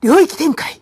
領域展開。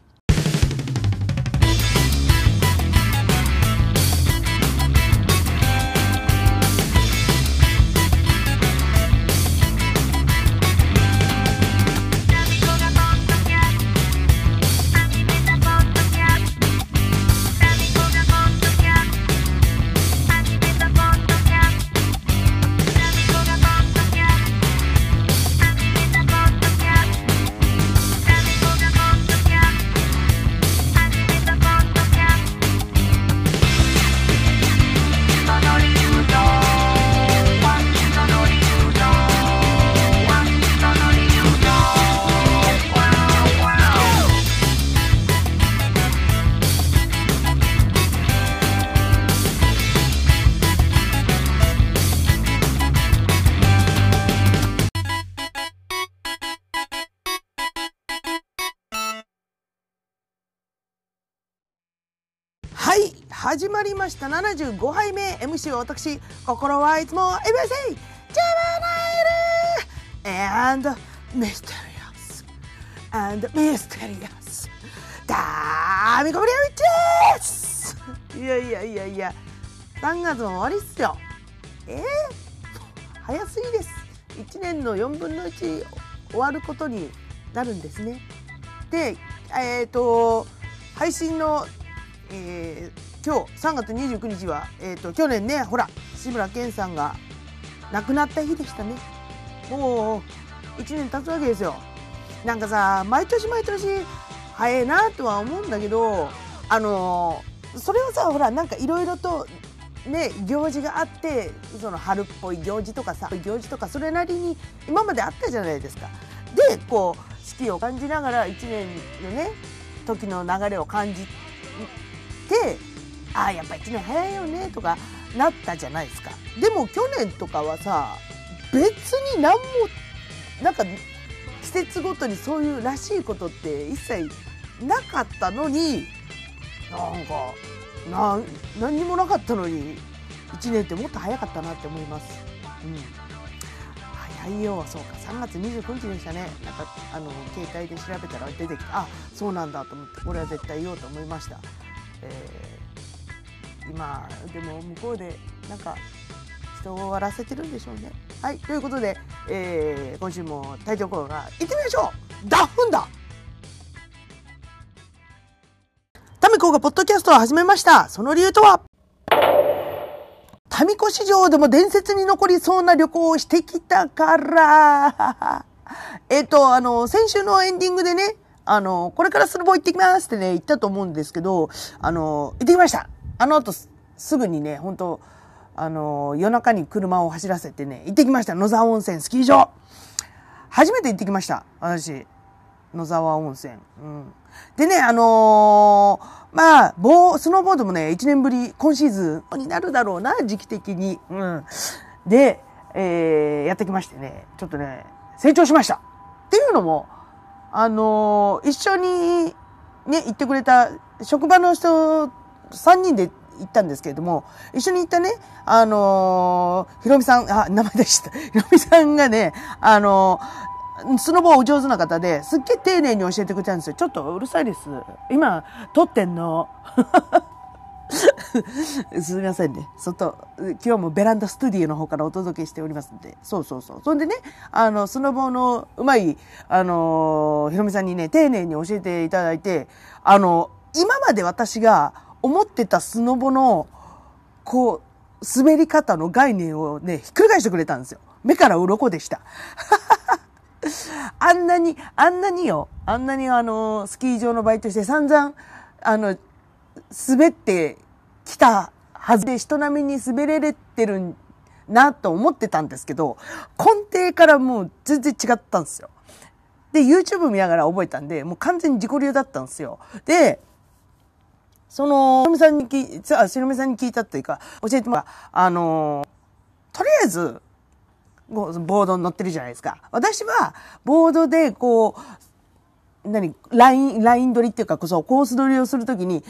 まりました。75杯目 MC は私心はいつも MSA ジェマナイル and mysterious and mysterious ダーミコブリアウィッチです。いやいやいやいや3月も終わりっすよ。えー、早すぎです。1年の4分の1終わることになるんですね。でえっ、ー、と配信のえー、今日3月29日は、えーと、去年ねほら志村けんさんが亡くなった日でしたねもう1年経つわけですよなんかさ毎年毎年早いなとは思うんだけどあのー、それはさほらなんかいろいろとね行事があってその春っぽい行事とかさ行事とかそれなりに今まであったじゃないですか。でこう四季を感じながら1年のね時の流れを感じてああやっぱ1年早いよねとかなったじゃないですか。でも去年とかはさ別に何もなんか季節ごとにそういうらしいことって一切なかったのになんかな何にもなかったのに1年ってもっと早かったなって思います。うん。早いよそうか。3月29日でしたね。なんかあの携帯で調べたら出てきてあそうなんだと思ってこれは絶対言おうと思いました。えー、今でも向こうでなんか人を笑わせてるんでしょうね。はいということで、えー、今週もタイトルコーナー行ってみましょう。ダッフンだ。タミコがポッドキャストを始めました。その理由とは？タミコ市場でも伝説に残りそうな旅行をしてきたから。えっと、あの、先週のエンディングでね、あの、これからスノボ行ってきますってね、言ったと思うんですけど、あの、行ってきました。あの後すぐにね、本当あの、夜中に車を走らせてね、行ってきました野沢温泉スキー場初めて行ってきました、私。野沢温泉。うん。でね、あのー、まあ、ボー、スノーボードもね、1年ぶり、今シーズンになるだろうな、時期的に。うん。で、えー、やってきましてね、ちょっとね、成長しました。っていうのも、あの一緒にね、行ってくれた職場の人3人で行ったんですけれども、一緒に行ったね、あのひろみさん、あ、名前でした。ひろみさんがね、あのスノボお上手な方で、すっげえ丁寧に教えてくれたんですよ。ちょっとうるさいです。今、撮ってんの。すみませんね。外、今日もベランダスタディオの方からお届けしておりますんで。そうそうそう。そんでね、あの、スノボのうまい、あの、ひろみさんにね、丁寧に教えていただいて、あの、今まで私が思ってたスノボの、こう、滑り方の概念をね、ひっくり返してくれたんですよ。目から鱗でした。あんなに、あんなによ、あんなにあの、スキー場のバイトして散々、あの、滑ってきたはずで人並みに滑れれてるなと思ってたんですけど、根底からもう全然違ったんですよ。で、YouTube 見ながら覚えたんで、もう完全に自己流だったんですよ。で、その、しのみさんに聞い、あ、しのみさんに聞いたっていうか、教えてもらった、あの、とりあえず、ボードに乗ってるじゃないですか。私は、ボードで、こう、何、ライン、ライン取りっていうか、そう、コース取りをするときに、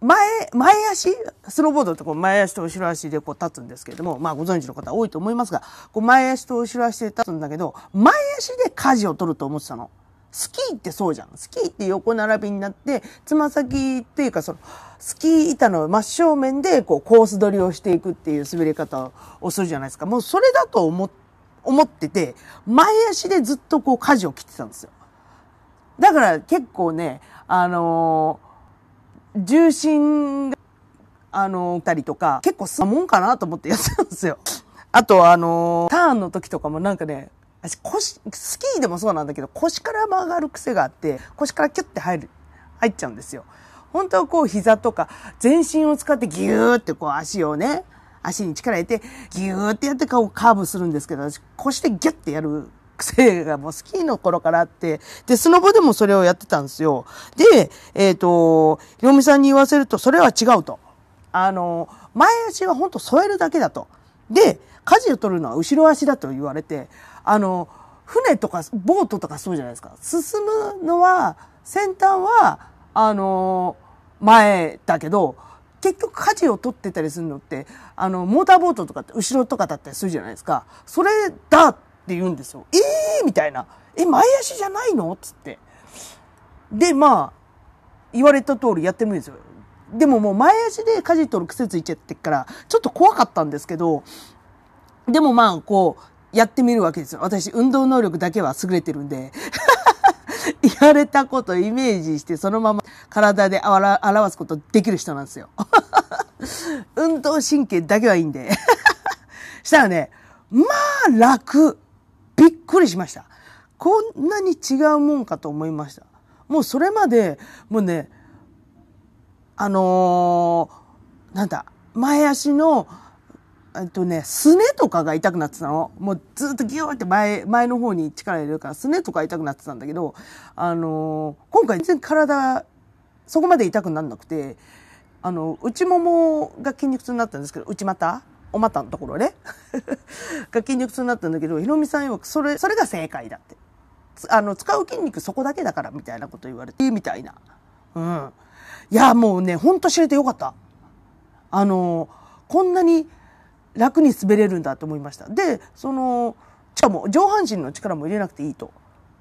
前、前足、スノーボードってこう前足と後ろ足でこう立つんですけれども、まあご存知の方多いと思いますが、こう前足と後ろ足で立つんだけど、前足で舵を取ると思ってたの。スキーってそうじゃん。スキーって横並びになって、つま先っていうかその、スキー板の真正面でこうコース取りをしていくっていう滑り方をするじゃないですか。もうそれだと思、思ってて、前足でずっとこう舵を切ってたんですよ。だから結構ね、あのー、重心が、あのー、たりとか、結構さもんかなと思ってやってたんですよ。あとあのー、ターンの時とかもなんかね、私腰、スキーでもそうなんだけど、腰から曲がる癖があって、腰からキュッて入る、入っちゃうんですよ。本当はこう膝とか全身を使ってギューってこう足をね、足に力入れてギューってやってこうカーブするんですけど、私腰でギュッてやる癖がもうスキーの頃からあって、で、スノボでもそれをやってたんですよ。で、えっ、ー、と、ひろみさんに言わせると、それは違うと。あの、前足は本当添えるだけだと。で、舵を取るのは後ろ足だと言われて、あの、船とかボートとかそうじゃないですか。進むのは、先端は、あの、前だけど、結局舵を取ってたりするのって、あの、モーターボートとかって後ろとかだったりするじゃないですか。それだって言うんですよ。ええー、みたいな。え、前足じゃないのつって。で、まあ、言われた通りやってみるんですよ。でももう前足で舵取る癖ついちゃってっから、ちょっと怖かったんですけど、でもまあ、こう、やってみるわけですよ。私、運動能力だけは優れてるんで。言われたことイメージして、そのまま体で表すことできる人なんですよ。運動神経だけはいいんで。したらね、まあ楽。びっくりしました。こんなに違うもんかと思いました。もうそれまで、もうね、あのー、なんだ、前足のえっとね、すねとかが痛くなってたの。もうずっとギューって前、前の方に力入れるから、すねとか痛くなってたんだけど、あのー、今回全然体、そこまで痛くならなくて、あの、内ももが筋肉痛になったんですけど、内股？お股のところね。が筋肉痛になったんだけど、ひろみさん曰く、それ、それが正解だって。あの、使う筋肉そこだけだから、みたいなこと言われて、みたいな。うん。いや、もうね、ほんと知れてよかった。あの、こんなに、楽に滑れるんだと思いました。で、その、しかも上半身の力も入れなくていいと。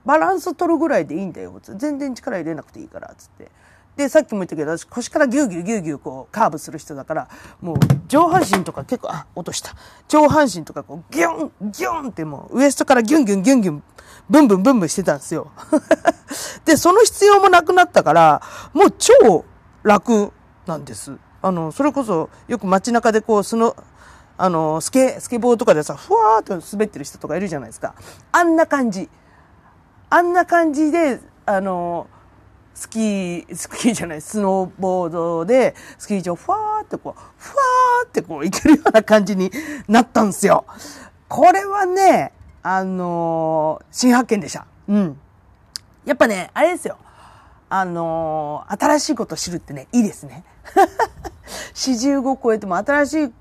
バランス取るぐらいでいいんだよ。全然力入れなくていいから、つって。で、さっきも言ったけど、私腰からギューギューギューギューこうカーブする人だから、もう上半身とか結構、あ、落とした。上半身とかこうギュン、ギュンってもうウエストからギュンギュンギュンギュン、ブンブンブンブンしてたんですよ。で、その必要もなくなったから、もう超楽なんです。あの、それこそよく街中でこう、その、あの、スケ、スケボーとかでさ、ふわーっと滑ってる人とかいるじゃないですか。あんな感じ。あんな感じで、あの、スキー、スキーじゃない、スノーボードで、スキー場、ふわーってこう、ふわーってこう、行けるような感じになったんですよ。これはね、あの新発見でした。うん。やっぱね、あれですよ。あの新しいこと知るってね、いいですね。四十五超えても新しい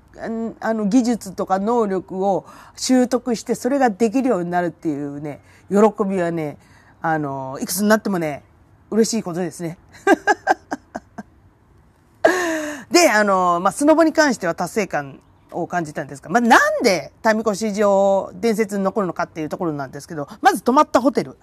あの技術とか能力を習得してそれができるようになるっていうね、喜びはね、あの、いくつになってもね、嬉しいことですね。で、あの、まあ、スノボに関しては達成感を感じたんですが、まあ、なんで民越上伝説に残るのかっていうところなんですけど、まず泊まったホテル。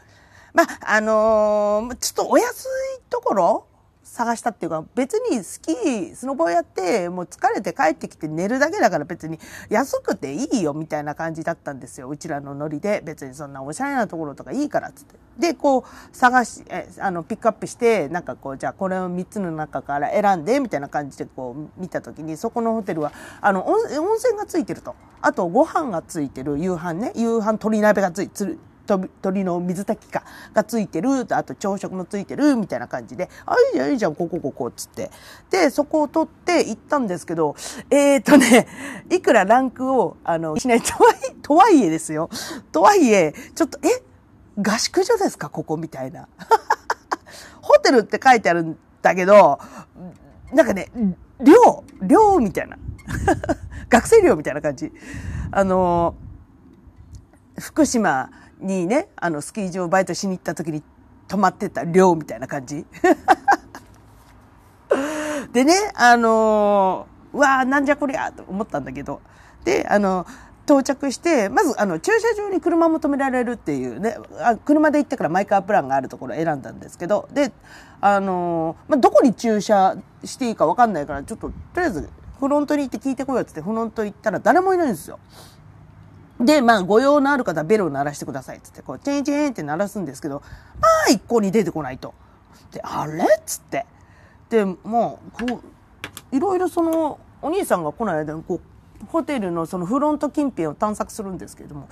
まあ、あのー、ちょっとお安いところ探したっていうか、別にスキー、スノボやって、もう疲れて帰ってきて寝るだけだから別に安くていいよみたいな感じだったんですよ。うちらのノリで。別にそんなおしゃれなところとかいいからっつって。で、こう探し、え、あの、ピックアップして、なんかこう、じゃあこれを3つの中から選んで、みたいな感じでこう見た時に、そこのホテルは、あの、温泉がついてると。あとご飯がついてる、夕飯ね。夕飯鶏鍋がついてる。鳥の水炊きかがついてる、あと朝食もついてる、みたいな感じで、あ、いいじゃん、いいじゃん、ここ、ここ、つって。で、そこを取って行ったんですけど、えーとね、いくらランクを、あの、しないとはい、とはいえですよ。とはいえ、ちょっと、え？合宿所ですか？ここみたいな。ホテルって書いてあるんだけど、なんかね、寮、寮みたいな。学生寮みたいな感じ。あの、福島にね、あの、スキー場バイトしに行った時に泊まってた寮みたいな感じ。でね、あのー、うわーなんじゃこりゃと思ったんだけど、で、あの、到着して、まず、あの、駐車場に車も止められるっていうね、あ車で行ってからマイカープランがあるところを選んだんですけど、で、あのーまあ、どこに駐車していいか分かんないから、ちょっと、とりあえず、フロントに行って聞いてこいよってって、フロント行ったら誰もいないんですよ。で、まあ、ご用のある方はベルを鳴らしてくださいっつって、こう、チェンチェンって鳴らすんですけど、まあ、一向に出てこないと。で、あれ？っつって。で、もう、こう、いろいろその、お兄さんが来ない間に、こう、ホテルのそのフロント近辺を探索するんですけれども、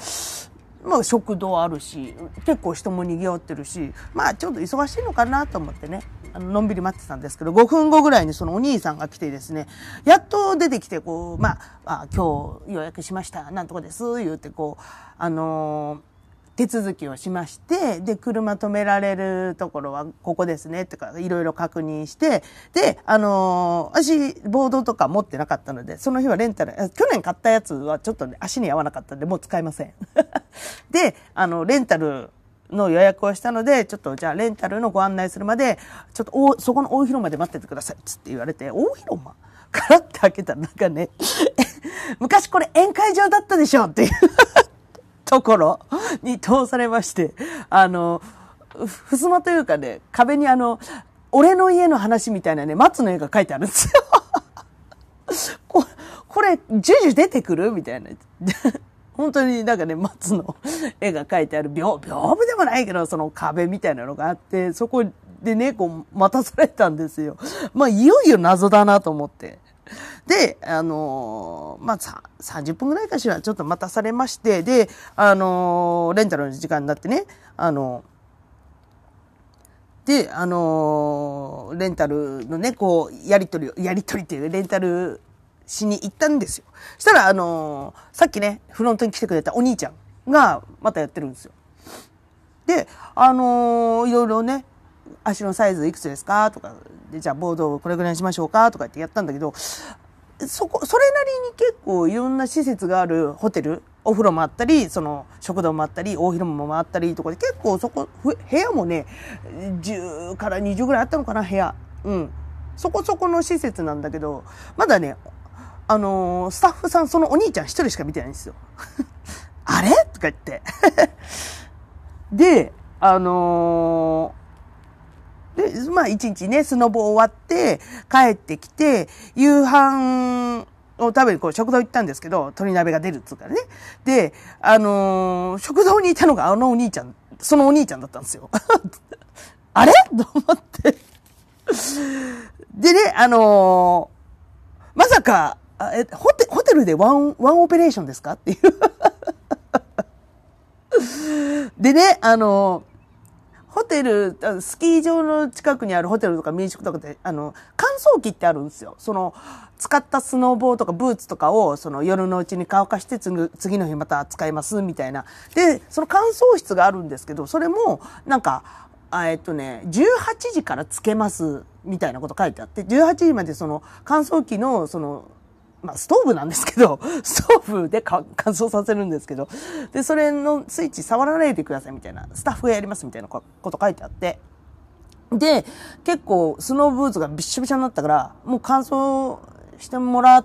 まあ食堂あるし、結構人も賑わってるし、まあちょっと忙しいのかなと思ってね、あの、のんびり待ってたんですけど、5分後ぐらいにそのお兄さんが来てですね、やっと出てきて、こう、まあ、あ今日予約しました、なんとかです、言うて、こう、あのー手続きをしまして、で、車止められるところはここですね、ってか、いろいろ確認して、で、あのー私、ボードとか持ってなかったので、その日はレンタル、去年買ったやつはちょっとね、足に合わなかったんで、もう使いません。で、あの、レンタルの予約をしたので、ちょっとじゃあレンタルのご案内するまで、ちょっとおそこの大広間で待っててください、つって言われて、大広間？カラって開けたらなんかね、昔これ宴会場だったでしょっていう。ところに通されまして、あの、ふすまというかね、壁にあの、俺の家の話みたいなね、松の絵が書いてあるんですよ。ここれ、ジュジュ出てくる？みたいな。本当になんかね、松の 絵が描いてある、屏屏風でもないけど、その壁みたいなのがあって、そこでね、こう、待たされたんですよ。まあ、いよいよ謎だなと思って。で、あのーまあ、さ、30分ぐらいかしら、ちょっと待たされまして、で、あのーレンタルの時間になってね、あので、あのレンタルのね、こう、やりとりを、やりとりっていう、レンタルしに行ったんですよ。したら、あのーさっきね、フロントに来てくれたお兄ちゃんが、またやってるんですよ。で、あのーいろいろね、足のサイズいくつですか？とか、で、じゃあボードをこれぐらいにしましょうか？とか言ってやったんだけど、そこ、それなりに結構いろんな施設があるホテル、お風呂もあったり、その食堂もあったり、大広間もあったりとかで結構そこ、部屋もね、10から20ぐらいあったのかな、部屋。うん。そこそこの施設なんだけど、まだね、あのースタッフさん、そのお兄ちゃん一人しか見てないんですよ。あれ？とか言って。で、あのーで、まあ一日ね、スノボ終わって、帰ってきて、夕飯を食べにこう食堂行ったんですけど、鶏鍋が出るっつうからね。で、あのー食堂にいたのがあのお兄ちゃん、そのお兄ちゃんだったんですよ。あれ？と思って。でね、あのーまさか、あえホテホテルでワン、ワンオペレーションですか？っていう。でね、あのホテル、スキー場の近くにあるホテルとか民宿とかで、あの、乾燥機ってあるんですよ。その、使ったスノーボーとかブーツとかを、その夜のうちに乾かして、次の日また使います、みたいな。で、その乾燥室があるんですけど、それも、なんか、えっとね、18時からつけます、みたいなこと書いてあって、18時までその乾燥機の、その、まあ、ストーブなんですけど、ストーブで乾燥させるんですけど、で、それのスイッチ触らないでくださいみたいな、スタッフがやりますみたいなこと書いてあって、で、結構スノーブーツがびしょびしょになったから、もう乾燥してもら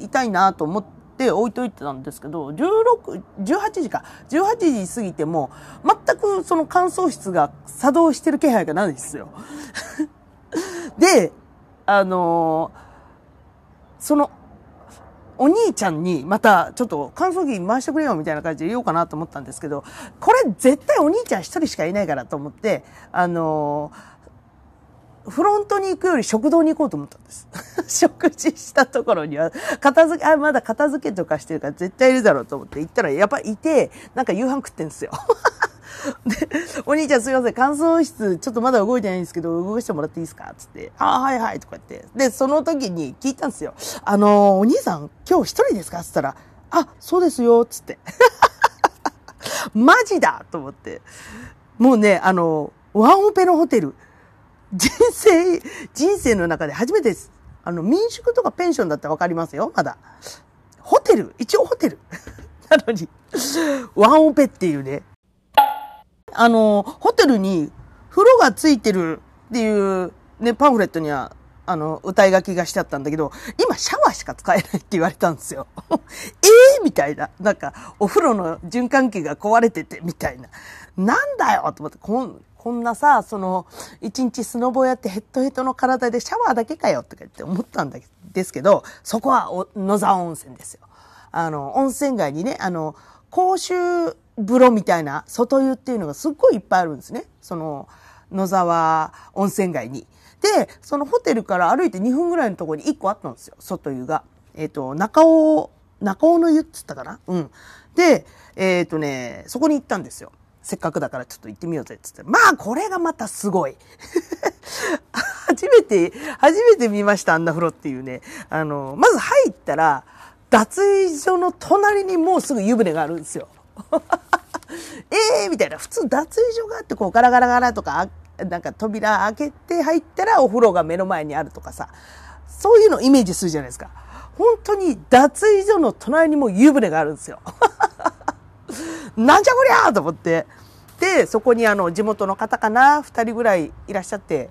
いたいなと思って置いといてたんですけど、16、18時か、18時過ぎても、全くその乾燥室が作動してる気配がないんですよ。で、あのーその、お兄ちゃんにまたちょっと乾燥機回してくれよみたいな感じで言おうかなと思ったんですけど、これ絶対お兄ちゃん一人しかいないからと思って、あのーフロントに行くより食堂に行こうと思ったんです。食事したところには、片付け、あ、まだ片付けとかしてるから絶対いるだろうと思って行ったら、やっぱいて、なんか夕飯食ってんですよ。で、お兄ちゃんすいません、乾燥室、ちょっとまだ動いてないんですけど、動かしてもらっていいですか？つって、ああ、はいはい、とか言って。で、その時に聞いたんですよ。あのーお兄さん、今日一人ですか？つったら、あ、そうですよ、つって。マジだと思って。もうね、あの、ワンオペのホテル、人生、人生の中で初めてです。あの、民宿とかペンションだってわかりますよ、まだ。ホテル、一応ホテル。なのに、ワンオペっていうね。あの、ホテルに風呂がついてるっていうね、パンフレットには、あの、歌い書きがしてあったんだけど、今シャワーしか使えないって言われたんですよ。ええみたいな。なんか、お風呂の循環器が壊れてて、みたいな。なんだよと思って、こん、こんなさ、その、一日スノボやってヘッドヘッドの体でシャワーだけかよとか言って思ったんだですけど、そこは野沢温泉ですよ。あの、温泉街にね、あの、公衆風呂みたいな外湯っていうのがすっごいいっぱいあるんですね。その、野沢温泉街に。で、そのホテルから歩いて2分ぐらいのところに1個あったんですよ、外湯が。えっ、ー、と、中尾、中尾の湯っつったかな？うん。で、えっ、ー、とね、そこに行ったんですよ。せっかくだからちょっと行ってみようぜっつって。まあ、これがまたすごい。初めて、初めて見ました、あんな風呂っていうね。あの、まず入ったら、脱衣所の隣にもうすぐ湯船があるんですよ。え えーみたいな。普通脱衣所があってこうガラガラガラとか、なんか扉開けて入ったらお風呂が目の前にあるとかさ。そういうのをイメージするじゃないですか。本当に脱衣所の隣にも湯船があるんですよ。なんじゃこりゃーと思って。で、そこにあの地元の方かな、二人ぐらいいらっしゃって。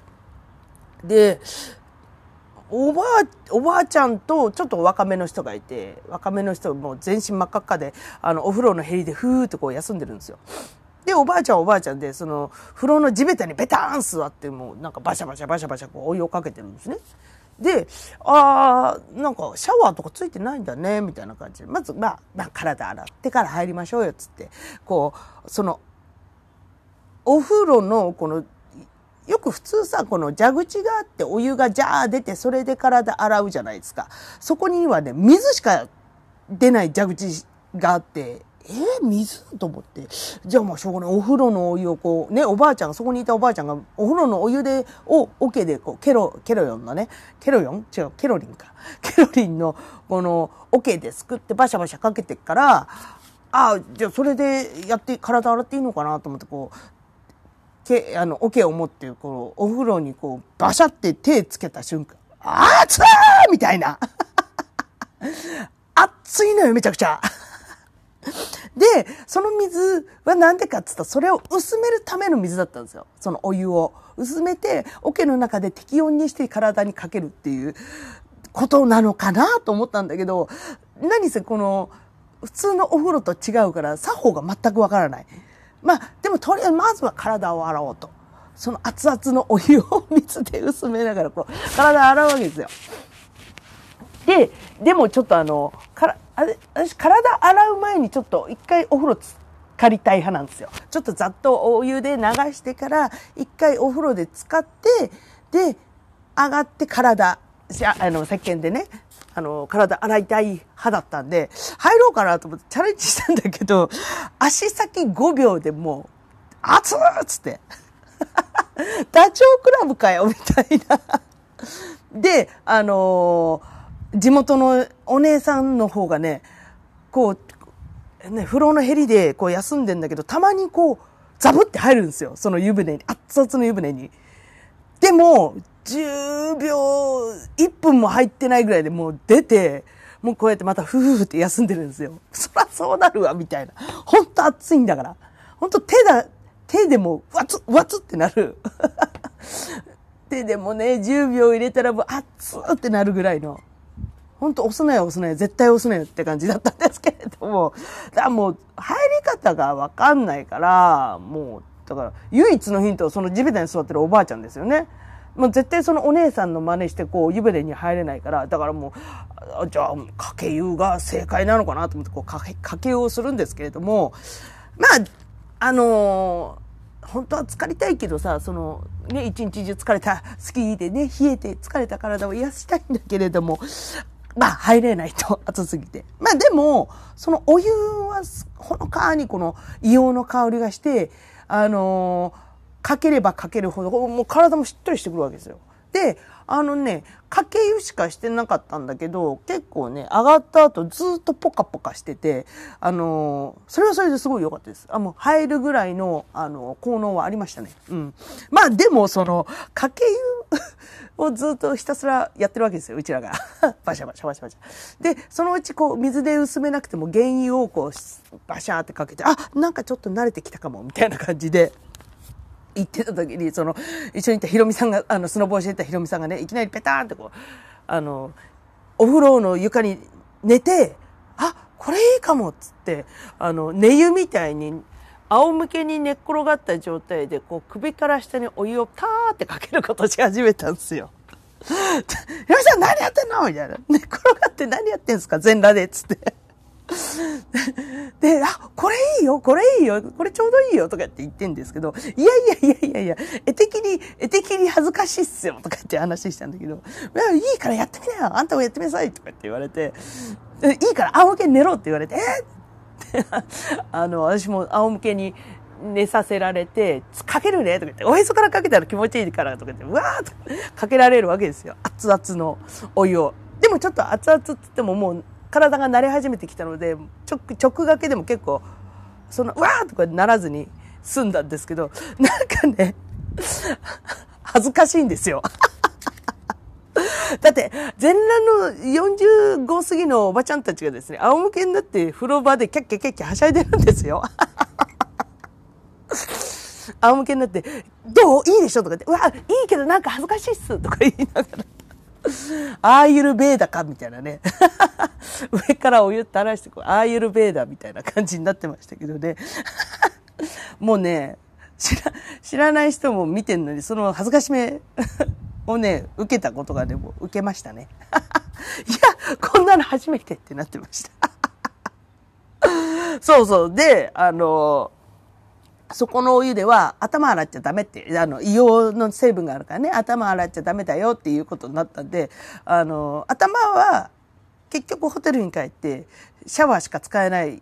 で、おばあ、おばあちゃんとちょっと若めの人がいて、若めの人もう全身真っ赤っかで、あの、お風呂のへりでふーってこう休んでるんですよ。で、おばあちゃんおばあちゃんで、その、風呂の地べたにベターン座って、もうなんかバシャバシャバシャバシャこうお湯をかけてるんですね。で、ああ、なんかシャワーとかついてないんだね、みたいな感じで。まず、まあ、まあ、体洗ってから入りましょうよ、つって。こう、その、お風呂のこのよく普通さ、この蛇口があってお湯がジャー出てそれで体洗うじゃないですか。そこにはね、水しか出ない蛇口があって、えー、水？と思って。じゃあまあしょうがない。お風呂のお湯をこう、ね、おばあちゃんが、そこにいたおばあちゃんが、お風呂のお湯で、を、桶でこう、ケロ、ケロヨンのね、ケロヨン？違う、ケロリンか。ケロリンの、この、桶ですくってバシャバシャかけてから、ああ、じゃあそれでやって、体洗っていいのかなと思って、こう、け、あの、桶を持って、こう、お風呂にこう、バシャって手つけた瞬間、あつーみたいな。熱いのよ、めちゃくちゃ。で、その水はなんでかっつったら、それを薄めるための水だったんですよ。そのお湯を。薄めて、桶の中で適温にして体にかけるっていうことなのかなと思ったんだけど、何せこの、普通のお風呂と違うから、作法が全くわからない。まあ、でもとりあえずまずは体を洗おうと。その熱々のお湯を水で薄めながらこう、体洗うわけですよ。で、でもちょっとあの、からあれ私体洗う前にちょっと一回お風呂つかりたい派なんですよ。ちょっとざっとお湯で流してから一回お風呂で使って、で、上がって体、あの、石鹸でね、あの、体洗いたい派だったんで、入ろうかなと思ってチャレンジしたんだけど、足先5秒でもう、熱っつって。ダチョウ倶楽部かよみたいな。で、あのー、地元のお姉さんの方がね、こう、ね、風呂のヘリでこう休んでんだけど、たまにこう、ザブって入るんですよ。その湯船に。熱々の湯船に。でも、10秒、1分も入ってないぐらいでもう出て、もうこうやってまたふふふって休んでるんですよ。そらそうなるわ、みたいな。ほんと暑いんだから。ほんと手だ、手でもわつ、わつってなる。手でもね、10秒入れたらもう熱ってなるぐらいの。ほんと押すなよ押すなよ、絶対押すなよって感じだったんですけれども。だからもう入り方がわかんないから、もう、だから唯一のヒントはその地べたに座ってるおばあちゃんですよね。もう絶対そのお姉さんの真似してこう湯船に入れないから、だからもう、じゃあ、かけ湯が正解なのかなと思ってこうかけ、かけ湯をするんですけれども、まあ、あのー、本当は疲れたいけどさ、その、ね、一日中疲れた、スキーでね、冷えて疲れた体を癒したいんだけれども、まあ、入れないと、暑すぎて。まあ、でも、そのお湯は、ほのかにこの硫黄の香りがして、あのーかければかけるほど、もう体もしっとりしてくるわけですよ。で、あのね、かけ湯しかしてなかったんだけど、結構ね、上がった後ずっとポカポカしてて、あのそれはそれですごい良かったです。あ、もう入るぐらいの、あの効能はありましたね。うん。まあでも、その、かけ湯 をずっとひたすらやってるわけですよ、うちらが。バシャバシャバシャバシャ。で、そのうちこう、水で薄めなくても原油をこう、バシャーってかけて、あ、なんかちょっと慣れてきたかも、みたいな感じで。行ってた時に、その、一緒にいたヒロミさんが、あの、スノボーしてたヒロミさんがね、いきなりペターンってこう、あの、お風呂の床に寝て、あ、これいいかもっつって、あの、寝湯みたいに、仰向けに寝っ転がった状態で、こう、首から下にお湯をターってかけることし始めたんですよ。ひろさん何やってんの？みたいな。寝っ転がって何やってんすか？全裸でっつって。で、あ、これいいよ、これいいよ、これちょうどいいよ、とかって言ってんですけど、いやいやいやいやいや、絵的に、絵的に恥ずかしいっすよ、とかって話したんだけど、いいいからやってみなよ、あんたもやってみなさい、とかって言われて、いいから仰向け寝ろって言われて、えー、あの、私も仰向けに寝させられて、かけるねとか言って、おへそからかけたら気持ちいいからとか言って、うわーとかけられるわけですよ。熱々のお湯を。でもちょっと熱々って言ってももう体が慣れ始めてきたので直直がけでも結構そのうわーとかならずに済んだんですけどなんかね恥ずかしいんですよ。だって、全裸の45過ぎのおばちゃんたちがですね、仰向けになって風呂場でキャッキャキャッキャはしゃいでるんですよ。仰向けになって、どう？いいでしょ？とかって、うわ、いいけどなんか恥ずかしいっすとか言いながら。アーユルベーダかみたいなね。上からお湯垂らしてこう、アーユルベーダみたいな感じになってましたけどね。もうね、知ら、知らない人も見てんのに、その恥ずかしめ をね、受けたことがでも受けましたね。いや、こんなの初めてってなってました。そうそう。で、あのそこのお湯では頭洗っちゃダメって、あの、硫黄の成分があるからね、頭洗っちゃダメだよっていうことになったんで、あの、頭は結局ホテルに帰ってシャワーしか使えない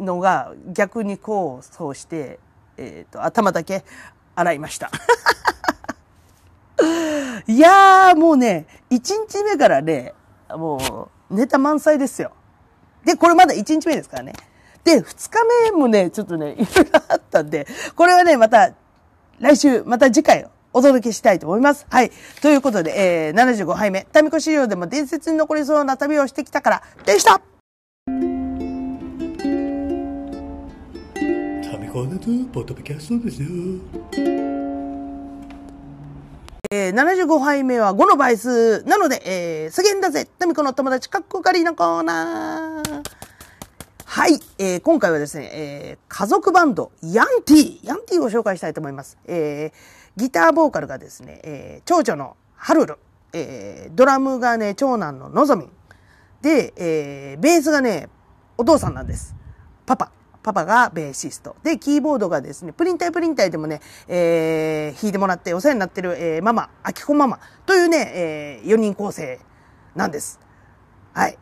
のが逆にこう、そうして、えっ、ー、と、頭だけ洗いました。いやー、もうね、1日目からね、もう、ネタ満載ですよ。で、これまだ1日目ですからね。で、2日目もね、ちょっとね、いろいろあったんで、これはね、また、来週、また次回お届けしたいと思います。はい。ということで、えー、75杯目、タミコ資料でも伝説に残りそうな旅をしてきたから、でしたタミコネトポッドキャストですよ。えー、75杯目は5の倍数なので、えー、すげんだぜタミコの友達かっこかりのコーナーはい、えー、今回はですね、えー、家族バンド、ヤンティヤンティを紹介したいと思います。えー、ギターボーカルがですね、えー、長女のハルル、えー、ドラムがね、長男ののぞみん。で、えー、ベースがね、お父さんなんです。パパ。パパがベーシスト。で、キーボードがですね、プリンタイプリンタイでもね、えー、弾いてもらってお世話になってる、えー、ママ、アキコママというね、えー、4人構成なんです。はい。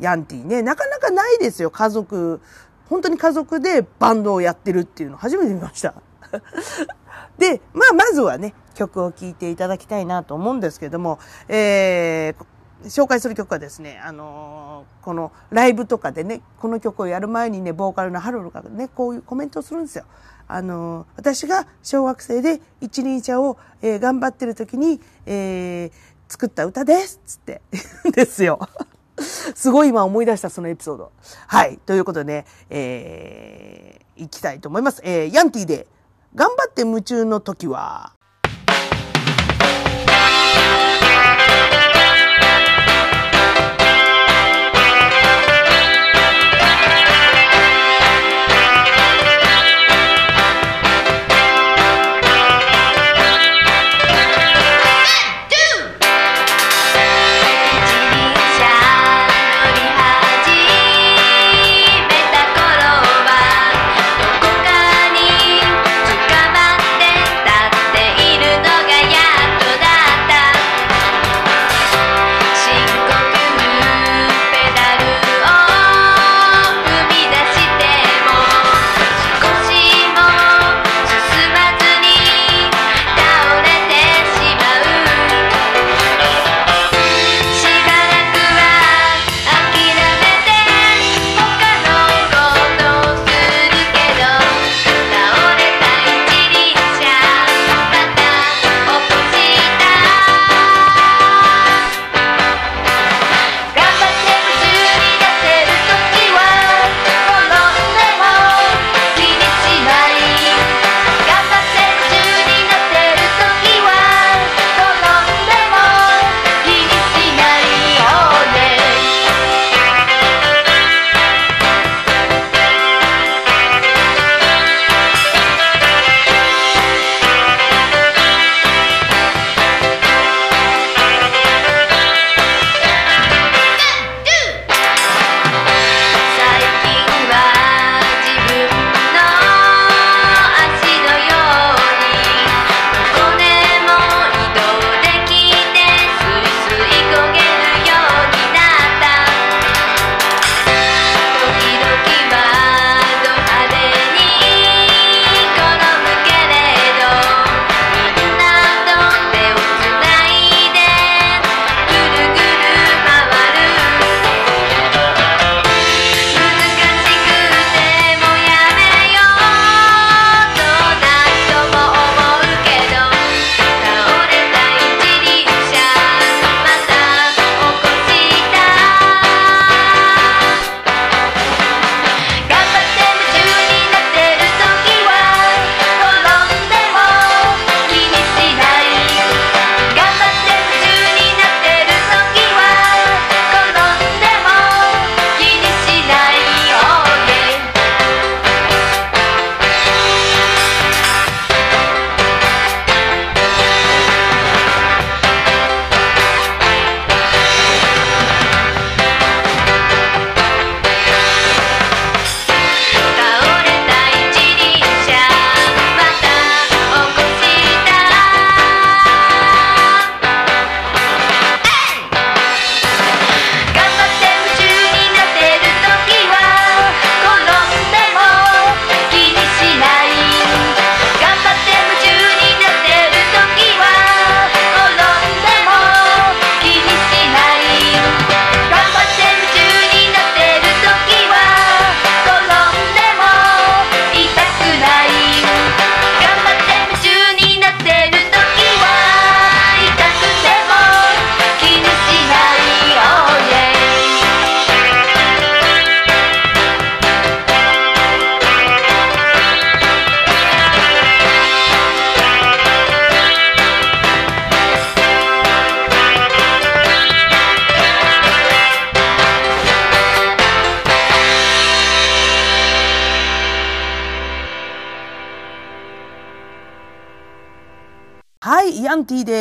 ヤンティね、なかなかないですよ、家族。本当に家族でバンドをやってるっていうの初めて見ました。で、まあ、まずはね、曲を聴いていただきたいなと思うんですけども、えー、紹介する曲はですね、あのー、このライブとかでね、この曲をやる前にね、ボーカルのハルルがね、こういうコメントをするんですよ。あのー、私が小学生で一輪車を、えー、頑張ってる時に、えー、作った歌ですつってですよ。すごい今思い出したそのエピソード。はい。ということでね、えー、行きたいと思います。えー、ヤンティで、頑張って夢中の時は、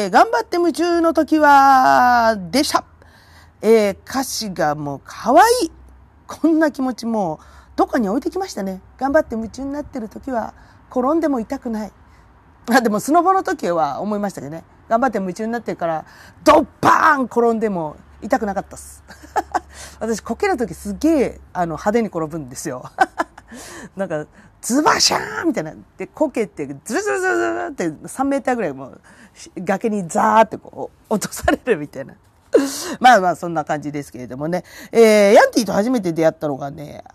頑張って夢中の時は、でした。えー、歌詞がもう可愛い。こんな気持ちもうどこに置いてきましたね。頑張って夢中になってる時は、転んでも痛くない。あ、でもスノボの時は思いましたけどね。頑張って夢中になってるから、ドッパーン転んでも痛くなかったっす。私、こける時すげえ、あの、派手に転ぶんですよ。なんか、ズバシャーンみたいな。で、こけて、ズルズルズルズルって3メーターぐらいもう、崖にザーってこう、落とされるみたいな。まあまあ、そんな感じですけれどもね。えー、ヤンティと初めて出会ったのがね、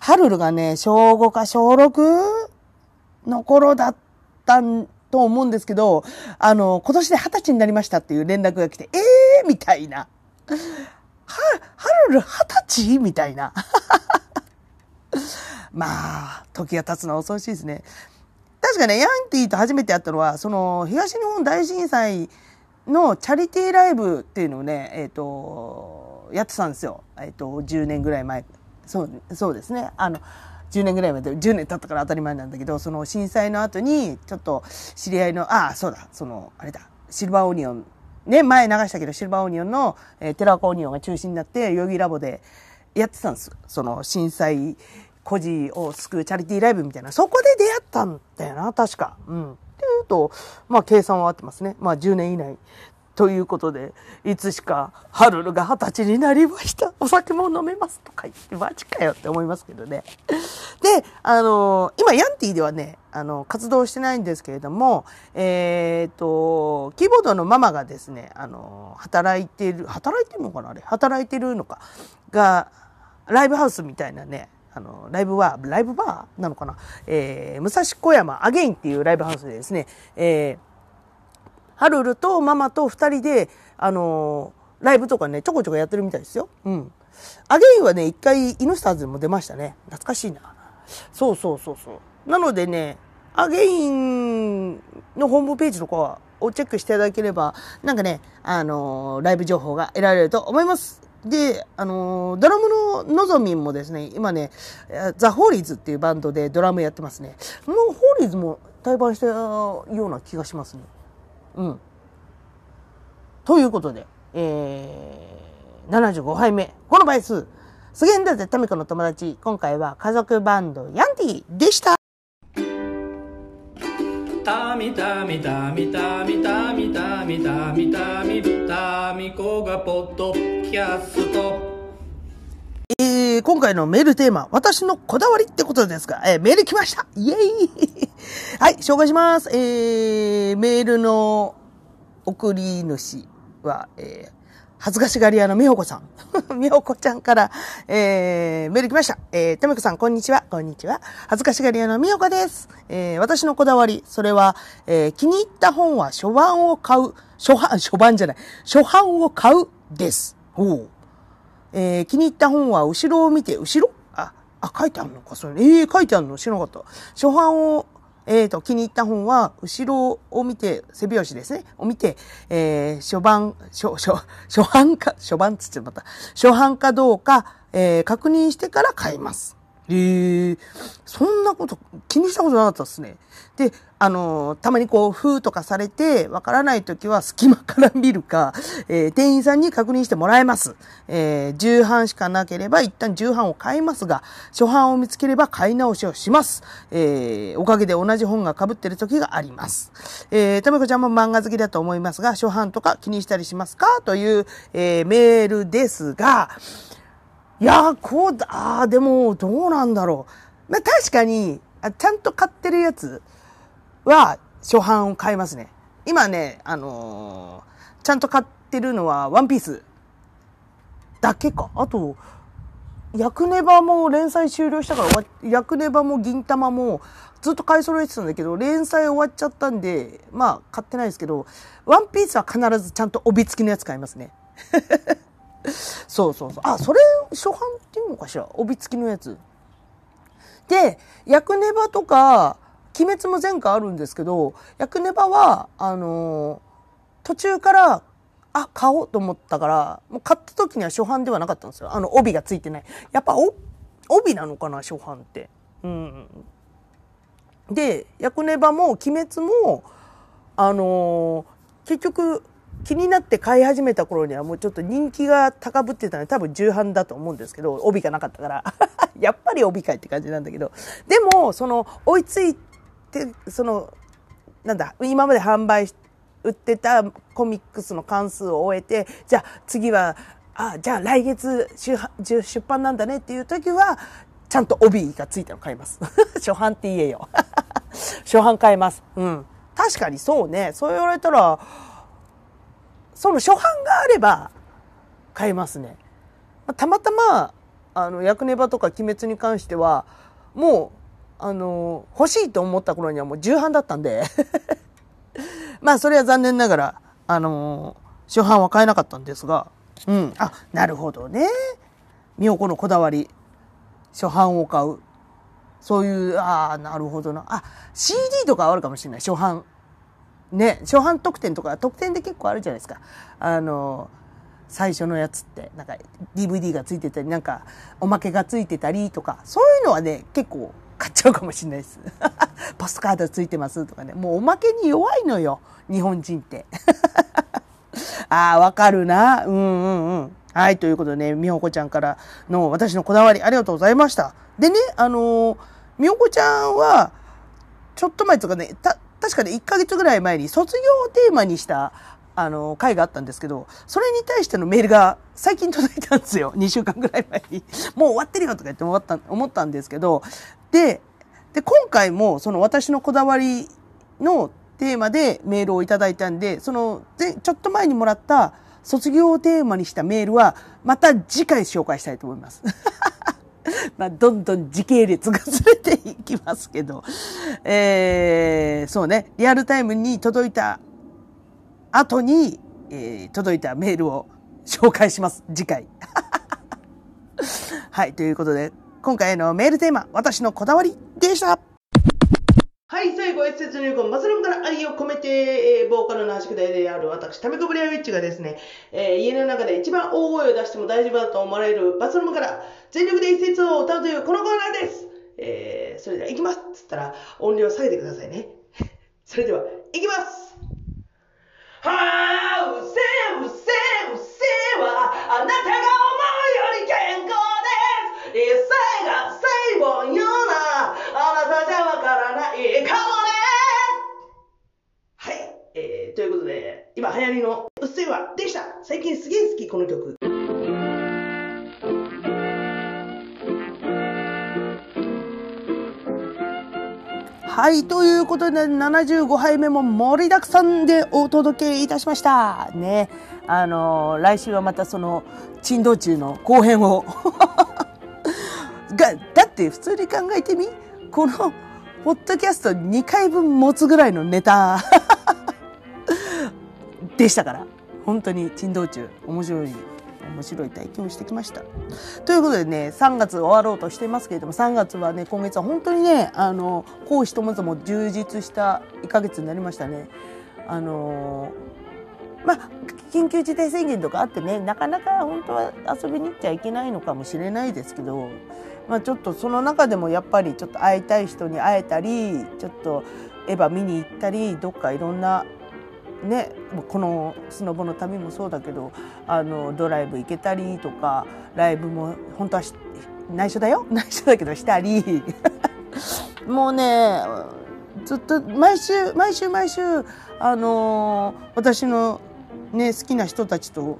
ハルルがね、小5か小 6? の頃だったと思うんですけど、あの、今年で二十歳になりましたっていう連絡が来て、ええー、みたいな。は、ハルル二十歳？みたいな。まあ、時が経つのは遅いしいですね。確かね、ヤンティと初めて会ったのは、その、東日本大震災のチャリティーライブっていうのをね、えっ、ー、と、やってたんですよ。えっ、ー、と、10年ぐらい前。そう、そうですね。あの、10年ぐらいまで、10年経ったから当たり前なんだけど、その震災の後に、ちょっと知り合いの、ああ、そうだ、その、あれだ、シルバーオニオン、ね、前流したけど、シルバーオニオンの、えー、テラコオニオンが中心になって、代々木ラボでやってたんです。その震災孤児を救うチャリティーライブみたいな、そこで出会ったんだよな、確か。うん。っていうと、まあ、計算は合ってますね。まあ、10年以内。ということで、いつしか、ハルルが二十歳になりました。お酒も飲めますとか言って、マジかよって思いますけどね。で、あの、今、ヤンティではね、あの、活動してないんですけれども、えっ、ー、と、キーボードのママがですね、あの、働いてる、働いてるのかなあれ？働いてるのか？が、ライブハウスみたいなね、あの、ライブは、ライブバーなのかな？えー、武蔵小山アゲインっていうライブハウスでですね、えー、ハルルとママと二人で、あのー、ライブとかね、ちょこちょこやってるみたいですよ。うん。アゲインはね、一回、イヌスターズでも出ましたね。懐かしいな。そうそうそうそう。なのでね、アゲインのホームページとかをチェックしていただければ、なんかね、あのー、ライブ情報が得られると思います。で、あの、ドラムののぞみんもですね、今ね、ザ・ホーリーズっていうバンドでドラムやってますね。もうホーリーズも対バンしたような気がしますね。うん。ということで、えー、75杯目。この倍数。すげえんだぜ、タミコの友達。今回は家族バンド、ヤンティでした。タミタミタミタミタミタミタミタミタミコがポッドキャスト。えー、今回のメールテーマ、私のこだわりってことですが、えー、メール来ましたイェイ はい、紹介します。えー、メールの送り主は、えー、恥ずかしがり屋のみほこさん。みほこちゃんから、えー、メール来ました。えー、とめこさん、こんにちは。こんにちは。恥ずかしがり屋のみほこです。えー、私のこだわり、それは、えー、気に入った本は初版を買う、初版、初版じゃない、初版を買うです。おう。えー、気に入った本は後ろを見て、後ろ？あ、あ、書いてあるのか、それ。ええー、書いてあるの？知らなかった。初版をえっ、ー、と、気に入った本は、後ろを見て、背拍子ですね、を見て、えー、初版、初、初、初版か、初版つってまた、初版かどうか、えー、確認してから買います。えー、そんなこと気にしたことなかったですね。で、あの、たまにこう、封とかされて、わからないときは隙間から見るか、えー、店員さんに確認してもらえます。えー、重版しかなければ一旦重版を買いますが、初版を見つければ買い直しをします。えー、おかげで同じ本が被ってる時があります。えー、とめこちゃんも漫画好きだと思いますが、初版とか気にしたりしますか？という、えー、メールですが、いやこうだ、ああ、でも、どうなんだろう。まあ、確かに、あちゃんと買ってるやつは、初版を買いますね。今ね、あのー、ちゃんと買ってるのは、ワンピースだけか。あと、ヤクネバも連載終了したから、ヤクネバも銀玉もずっと買い揃えてたんだけど、連載終わっちゃったんで、まあ、買ってないですけど、ワンピースは必ずちゃんと帯付きのやつ買いますね。そうそうそう。あ、それ、初版っていうのかしら？帯付きのやつ。で、ヤクネバとか、鬼滅も前回あるんですけど、ヤクネバは、あのー、途中から、あ、買おうと思ったから、もう買った時には初版ではなかったんですよ。あの、帯がついてない。やっぱ、お、帯なのかな、初版って。うん。で、ヤクネバも、鬼滅も、あのー、結局気になって買い始めた頃にはもうちょっと人気が高ぶってたので多分重版だと思うんですけど帯がなかったから。やっぱり帯かいって感じなんだけど。でもその追いついてそのなんだ今まで販売売ってたコミックスの関数を終えてじゃあ次はあじゃあ来月出出版なんだねっていう時はちゃんと帯がついたの買います。初版って言えよ。初版買います。うん。確かにそうね。そう言われたらその初版があれば買いますね。たまたま、あの、役ネバとか鬼滅に関しては、もう、あの、欲しいと思った頃にはもう重版だったんで まあ、それは残念ながら、あの、初版は買えなかったんですが、うん。あ、なるほどね。美代子のこだわり。初版を買う。そういう、ああ、なるほどな。あ、CD とかあるかもしれない。初版。ね、初版特典とか特典で結構あるじゃないですか。あの、最初のやつって、なんか DVD がついてたり、なんかおまけがついてたりとか、そういうのはね、結構買っちゃうかもしれないです。ポスカードついてますとかね。もうおまけに弱いのよ、日本人って。ああ、わかるな。うんうんうん。はい、ということでね、みほこちゃんからの私のこだわりありがとうございました。でね、あのー、みほこちゃんは、ちょっと前とかね、た、確かね、1ヶ月ぐらい前に卒業をテーマにした、あの、会があったんですけど、それに対してのメールが最近届いたんですよ。2週間ぐらい前に。もう終わってるよとか言って思った、思ったんですけど、で、で、今回もその私のこだわりのテーマでメールをいただいたんで、その、で、ちょっと前にもらった卒業をテーマにしたメールは、また次回紹介したいと思います。まあ、どんどん時系列がずれていきますけど、えー、そうね、リアルタイムに届いた後に、えー、届いたメールを紹介します。次回。はい、ということで、今回のメールテーマ、私のこだわりでした。はい、最後、越節入魂、マスルームから愛を込めて、えー、ボーカルの宿題である私、タメコブリアウィッチがですね、えー、家の中で一番大声を出しても大丈夫だと思われるバスルームから全力で一節を歌うというこのコーナーです。えー、それでは行きますっつったら音量を下げてくださいね。それでは、行きますはあ、うせうせうせは、あなたが思うより健康です一切が成分よということで、今流行りのうっせぇわでした最近すげえ好き、この曲。はい、ということで、75杯目も盛りだくさんでお届けいたしました。ね。あのー、来週はまたその、珍道中の後編を が、だって普通に考えてみこの、ポッドキャスト2回分持つぐらいのネタ でしたから。本当に珍道中、面白い面白い体験をしてきました。ということでね、3月終わろうとしてますけれども、3月はね、今月は本当にね、あの、講師ともとも充実した1ヶ月になりましたね。あのまあ、緊急事態宣言とかあってね、なかなか本当は遊びに行っちゃいけないのかもしれないですけど、まあ、ちょっとその中でもやっぱりちょっと会いたい人に会えたり、ちょっとエヴァ見に行ったり、どっかいろんなね、このスノボの旅もそうだけどあのドライブ行けたりとかライブも本当は内緒だよ？内緒だけどしたり もうねずっと毎週毎週毎週あの私の、ね、好きな人たちと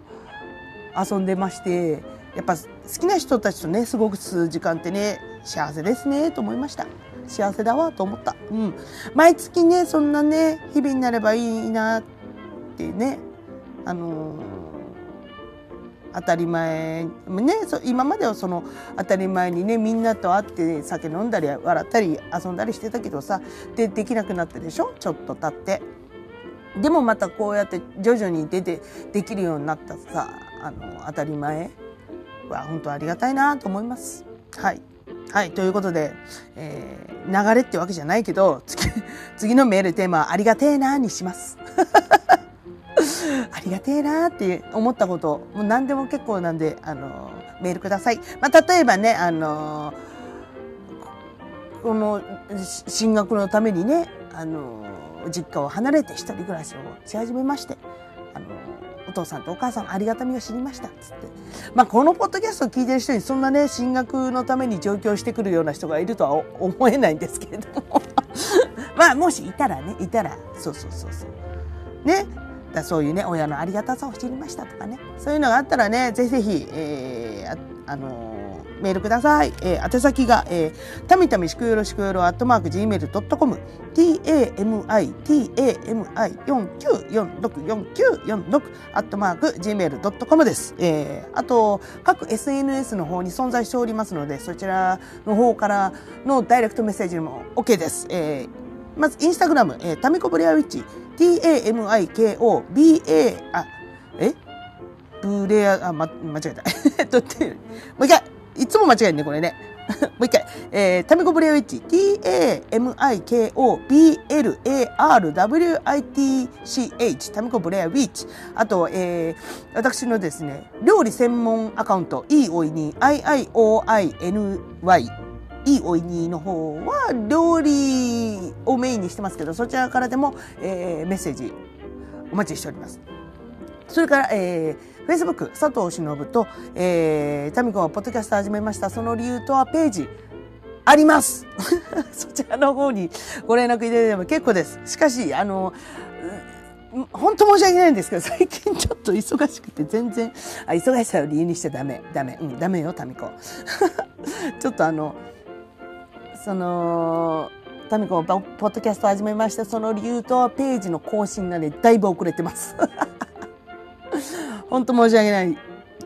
遊んでましてやっぱ好きな人たちとね過ごす時間ってね幸せですねと思いました。幸せだわと思った。うん。毎月ね、そんなね、日々になればいいなってね、あのー、当たり前、ね、今まではその当たり前にね、みんなと会って酒飲んだり笑ったり遊んだりしてたけどさ、で、できなくなったでしょ？ちょっと経って。でもまたこうやって徐々に出てできるようになったさ、あの、当たり前は本当ありがたいなと思います。はい。はい、ということで、えー、流れってわけじゃないけど、次、次のメールテーマはありがてえなーにします。ありがてえなーって思ったこと、もう何でも結構なんで、あの、メールください。まあ、例えばね、あの、この進学のためにね、あの、実家を離れて一人暮らしをし始めまして、あの、お父さんとお母さんのありがたみを知りましたっつって。まあ、このポッドキャストを聞いてる人にそんなね、進学のために上京してくるような人がいるとは 思えないんですけれども。まあ、もしいたらね、いたら、そうそうそうそう。ね。だそういうね、親のありがたさを知りましたとかね。そういうのがあったらね、ぜひぜひ、えー、あ、あのーメールください。えー、宛先が、えー、たみたみしくよろしくよろ、アットマーク、gmail.com、tami,tami49464946、アットマーク、gmail.com です。えー、あと、各 SNS の方に存在しておりますので、そちらの方からのダイレクトメッセージも OK です。えー、まず、インスタグラム、えー、タミコブレアウィッチ、tamiko,ba, あ、え？ブレア、あ、ま、間違えた。えっと、もう一回。いつも間違えるね、これね。もう一回。えー、タミコブレアウィッチ。t-a-m-i-k-o-b-l-a-r-w-i-t-c-h。タミコブレアウィッチ。あと、えー、私のですね、料理専門アカウント、e おいに、i-i-o-i-n-y。いいおいにの方は料理をメインにしてますけど、そちらからでも、えー、メッセージお待ちしております。それから、えー、Facebook 佐藤忍と、えー、タミコがポッドキャスト始めました。その理由とはページあります そちらの方にご連絡いただいても結構です。しかし、あの、本当申し訳ないんですけど、最近ちょっと忙しくて全然、あ、忙しさを理由にしちゃダメ。ダメ。うん、ダメよ、タミコ。ちょっとあの、その、タミコポッドキャスト始めました。その理由とはページの更新がね、だいぶ遅れてます。本当申し訳ない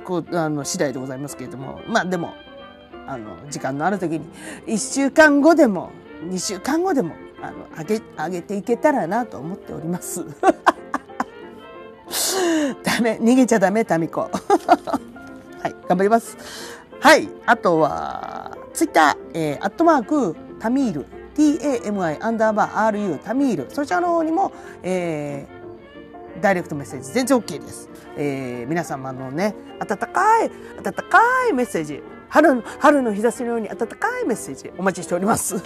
こうあの次第でございますけれどもまあでもあの時間のある時に1週間後でも2週間後でもあの上げ上げていけたらなと思っております。ダメ逃げちゃダメタミコ。はい頑張ります。はいあとはツイッター、えー、アットマークタミール TAMI アンダーバー RU タミールそちらの方にも、えー、ダイレクトメッセージ全然 OK です。えー、皆様のね、温かい、温かいメッセージ、春の、春の日差しのように温かいメッセージお待ちしております。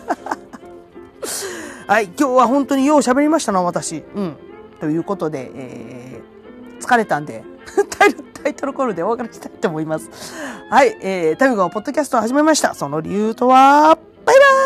はい、今日は本当によう喋りましたな、私。うん。ということで、えー、疲れたんで タイトル、コールでお別れしたいと思います。はい、えー、タミゴポッドキャストを始めました。その理由とは、バイバイ